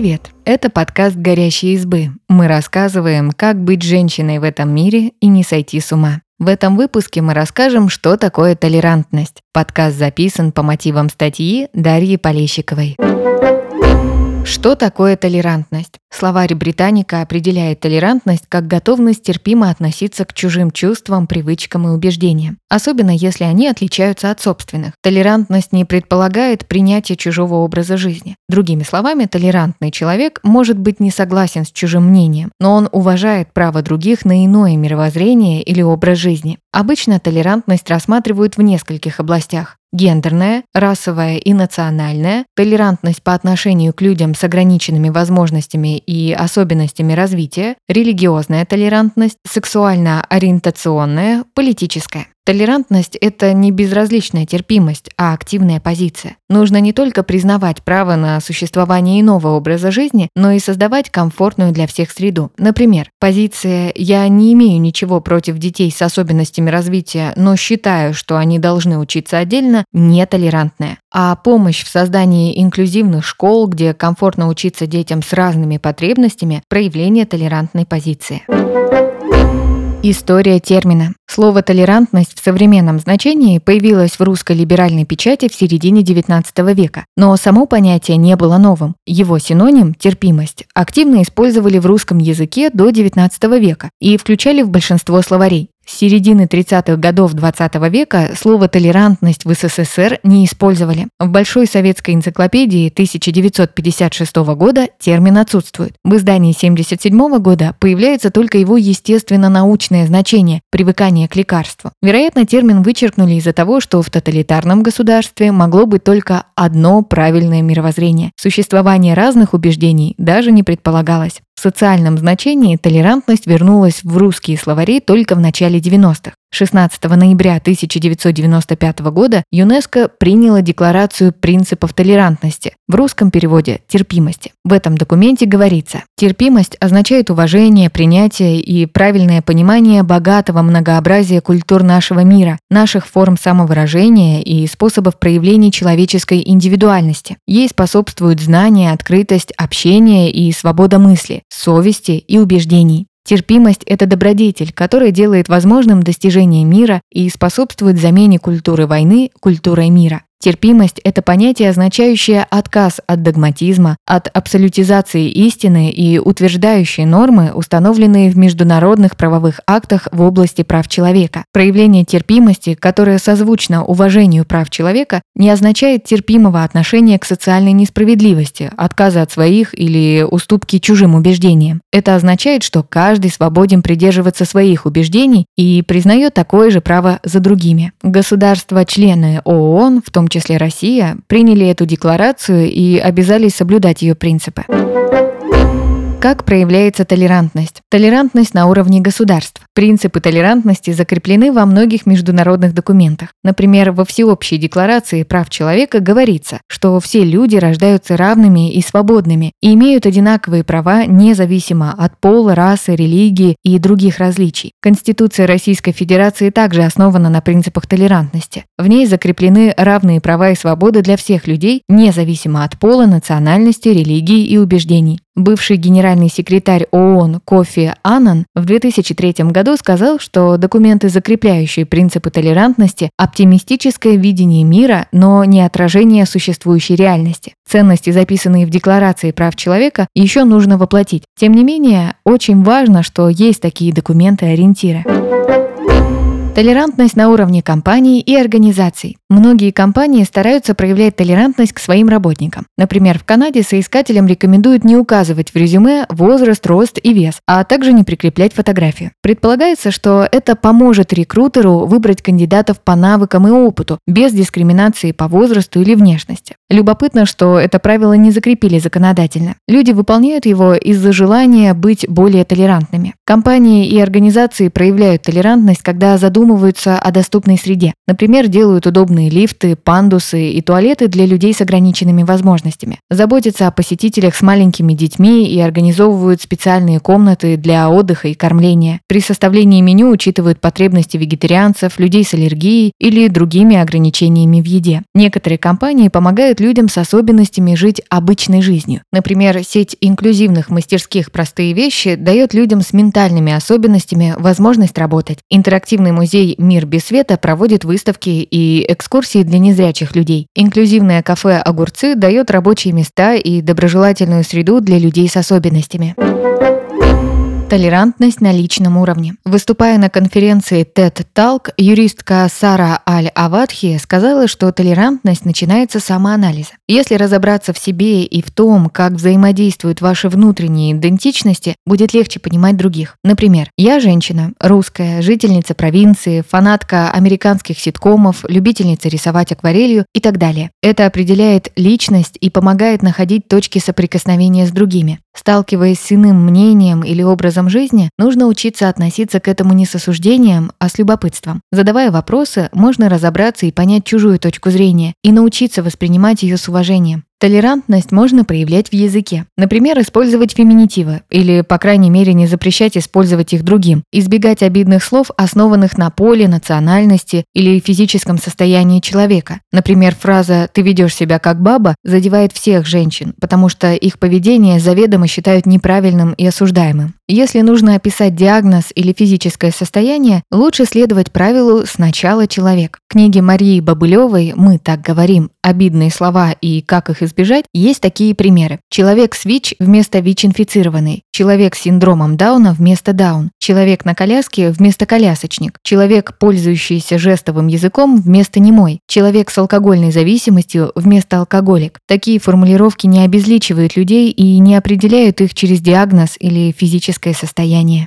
Привет! Это подкаст «Горящие избы». Мы рассказываем, как быть женщиной в этом мире и не сойти с ума. В этом выпуске мы расскажем, что такое толерантность. Подкаст записан по мотивам статьи Дарьи Полещиковой. Что такое толерантность? Словарь Британика определяет толерантность как готовность терпимо относиться к чужим чувствам, привычкам и убеждениям, особенно если они отличаются от собственных. Толерантность не предполагает принятие чужого образа жизни. Другими словами, толерантный человек может быть не согласен с чужим мнением, но он уважает право других на иное мировоззрение или образ жизни. Обычно толерантность рассматривают в нескольких областях. Гендерная, расовая и национальная, толерантность по отношению к людям с ограниченными возможностями и особенностями развития, религиозная толерантность, сексуально-ориентационная, политическая. Толерантность – это не безразличная терпимость, а активная позиция. Нужно не только признавать право на существование иного образа жизни, но и создавать комфортную для всех среду. Например, позиция «я не имею ничего против детей с особенностями развития, но считаю, что они должны учиться отдельно» нетолерантная. А помощь в создании инклюзивных школ, где комфортно учиться детям с разными потребностями – проявление толерантной позиции. История термина. Слово «толерантность» в современном значении появилось в русской либеральной печати в середине XIX века, но само понятие не было новым. Его синоним «терпимость» активно использовали в русском языке до XIX века и включали в большинство словарей. С середины 30-х годов 20 -го века слово «толерантность» в СССР не использовали. В Большой советской энциклопедии 1956 года термин отсутствует. В издании 1977 года появляется только его естественно-научное значение – привыкание к лекарству. Вероятно, термин вычеркнули из-за того, что в тоталитарном государстве могло быть только одно правильное мировоззрение. Существование разных убеждений даже не предполагалось. В социальном значении толерантность вернулась в русские словари только в начале 90-х. 16 ноября 1995 года ЮНЕСКО приняла Декларацию принципов толерантности, в русском переводе «терпимости». В этом документе говорится, терпимость означает уважение, принятие и правильное понимание богатого многообразия культур нашего мира, наших форм самовыражения и способов проявления человеческой индивидуальности. Ей способствуют знания, открытость, общение и свобода мысли, совести и убеждений. Терпимость – это добродетель, которая делает возможным достижение мира и способствует замене культуры войны культурой мира. Терпимость – это понятие, означающее отказ от догматизма, от абсолютизации истины и утверждающие нормы, установленные в международных правовых актах в области прав человека. Проявление терпимости, которое созвучно уважению прав человека, не означает терпимого отношения к социальной несправедливости, отказа от своих или уступки чужим убеждениям. Это означает, что каждый свободен придерживаться своих убеждений и признает такое же право за другими. Государства-члены ООН, в том числе Россия, приняли эту декларацию и обязались соблюдать ее принципы. Как проявляется толерантность? Толерантность на уровне государств. Принципы толерантности закреплены во многих международных документах. Например, во Всеобщей декларации прав человека говорится, что все люди рождаются равными и свободными и имеют одинаковые права независимо от пола, расы, религии и других различий. Конституция Российской Федерации также основана на принципах толерантности. В ней закреплены равные права и свободы для всех людей, независимо от пола, национальности, религии и убеждений. Бывший генеральный секретарь ООН Кофи Аннан в 2003 году сказал, что документы, закрепляющие принципы толерантности, оптимистическое видение мира, но не отражение существующей реальности. Ценности, записанные в Декларации прав человека, еще нужно воплотить. Тем не менее, очень важно, что есть такие документы-ориентиры. Толерантность на уровне компаний и организаций. Многие компании стараются проявлять толерантность к своим работникам. Например, в Канаде соискателям рекомендуют не указывать в резюме возраст, рост и вес, а также не прикреплять фотографию. Предполагается, что это поможет рекрутеру выбрать кандидатов по навыкам и опыту, без дискриминации по возрасту или внешности. Любопытно, что это правило не закрепили законодательно. Люди выполняют его из-за желания быть более толерантными. Компании и организации проявляют толерантность, когда задумываются задумываются о доступной среде. Например, делают удобные лифты, пандусы и туалеты для людей с ограниченными возможностями. Заботятся о посетителях с маленькими детьми и организовывают специальные комнаты для отдыха и кормления. При составлении меню учитывают потребности вегетарианцев, людей с аллергией или другими ограничениями в еде. Некоторые компании помогают людям с особенностями жить обычной жизнью. Например, сеть инклюзивных мастерских «Простые вещи» дает людям с ментальными особенностями возможность работать. Интерактивный музей «Мир без света» проводит выставки и экскурсии для незрячих людей. Инклюзивное кафе «Огурцы» дает рабочие места и доброжелательную среду для людей с особенностями. Толерантность на личном уровне. Выступая на конференции TED Talk, юристка Сара Аль-Авадхи сказала, что толерантность начинается с самоанализа. Если разобраться в себе и в том, как взаимодействуют ваши внутренние идентичности, будет легче понимать других. Например, я женщина, русская, жительница провинции, фанатка американских ситкомов, любительница рисовать акварелью и так далее. Это определяет личность и помогает находить точки соприкосновения с другими. Сталкиваясь с иным мнением или образом жизни, нужно учиться относиться к этому не с осуждением, а с любопытством. Задавая вопросы, можно разобраться и понять чужую точку зрения и научиться воспринимать ее с уважением. Толерантность можно проявлять в языке. Например, использовать феминитивы, или, по крайней мере, не запрещать использовать их другим, избегать обидных слов, основанных на поле, национальности или физическом состоянии человека. Например, фраза «ты ведешь себя как баба» задевает всех женщин, потому что их поведение заведомо считают неправильным и осуждаемым. Если нужно описать диагноз или физическое состояние, лучше следовать правилу «сначала человек». В книге Марии Бабылевой «Мы так говорим. Обидные слова и как их избежать» есть такие примеры. Человек с ВИЧ вместо ВИЧ-инфицированный, человек с синдромом Дауна вместо Даун, человек на коляске вместо колясочник, человек, пользующийся жестовым языком вместо немой, человек с алкогольной зависимостью вместо алкоголик. Такие формулировки не обезличивают людей и не определяют их через диагноз или физическое состояние.